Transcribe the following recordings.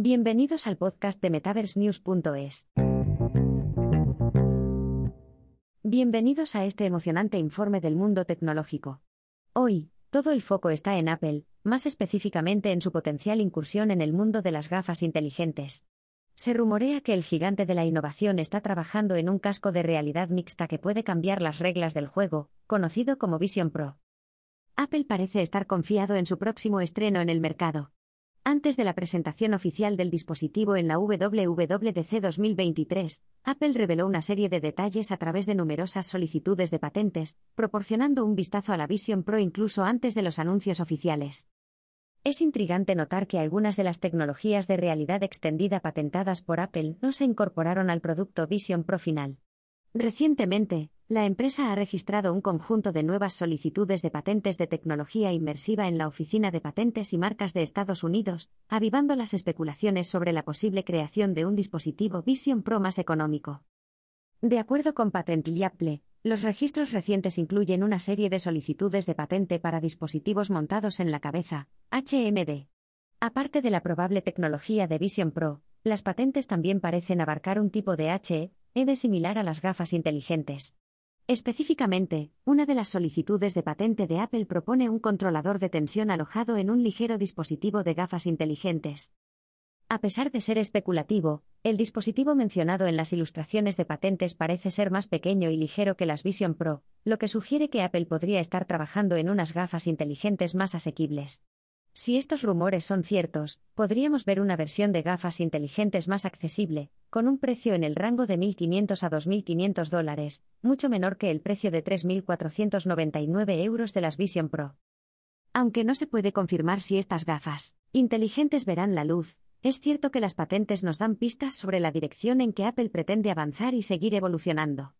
Bienvenidos al podcast de MetaverseNews.es. Bienvenidos a este emocionante informe del mundo tecnológico. Hoy, todo el foco está en Apple, más específicamente en su potencial incursión en el mundo de las gafas inteligentes. Se rumorea que el gigante de la innovación está trabajando en un casco de realidad mixta que puede cambiar las reglas del juego, conocido como Vision Pro. Apple parece estar confiado en su próximo estreno en el mercado. Antes de la presentación oficial del dispositivo en la WWDC 2023, Apple reveló una serie de detalles a través de numerosas solicitudes de patentes, proporcionando un vistazo a la Vision Pro incluso antes de los anuncios oficiales. Es intrigante notar que algunas de las tecnologías de realidad extendida patentadas por Apple no se incorporaron al producto Vision Pro final. Recientemente, la empresa ha registrado un conjunto de nuevas solicitudes de patentes de tecnología inmersiva en la Oficina de Patentes y Marcas de Estados Unidos, avivando las especulaciones sobre la posible creación de un dispositivo Vision Pro más económico. De acuerdo con Patent los registros recientes incluyen una serie de solicitudes de patente para dispositivos montados en la cabeza, HMD. Aparte de la probable tecnología de Vision Pro, las patentes también parecen abarcar un tipo de HMD similar a las gafas inteligentes. Específicamente, una de las solicitudes de patente de Apple propone un controlador de tensión alojado en un ligero dispositivo de gafas inteligentes. A pesar de ser especulativo, el dispositivo mencionado en las ilustraciones de patentes parece ser más pequeño y ligero que las Vision Pro, lo que sugiere que Apple podría estar trabajando en unas gafas inteligentes más asequibles. Si estos rumores son ciertos, podríamos ver una versión de gafas inteligentes más accesible, con un precio en el rango de 1.500 a 2.500 dólares, mucho menor que el precio de 3.499 euros de las Vision Pro. Aunque no se puede confirmar si estas gafas inteligentes verán la luz, es cierto que las patentes nos dan pistas sobre la dirección en que Apple pretende avanzar y seguir evolucionando.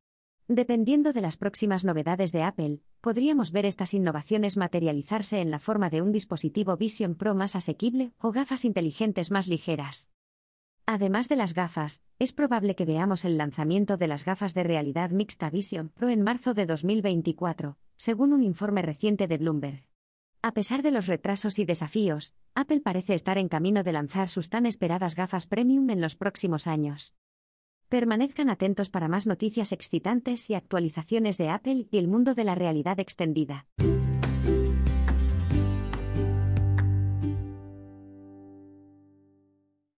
Dependiendo de las próximas novedades de Apple, podríamos ver estas innovaciones materializarse en la forma de un dispositivo Vision Pro más asequible o gafas inteligentes más ligeras. Además de las gafas, es probable que veamos el lanzamiento de las gafas de realidad mixta Vision Pro en marzo de 2024, según un informe reciente de Bloomberg. A pesar de los retrasos y desafíos, Apple parece estar en camino de lanzar sus tan esperadas gafas premium en los próximos años. Permanezcan atentos para más noticias excitantes y actualizaciones de Apple y el mundo de la realidad extendida.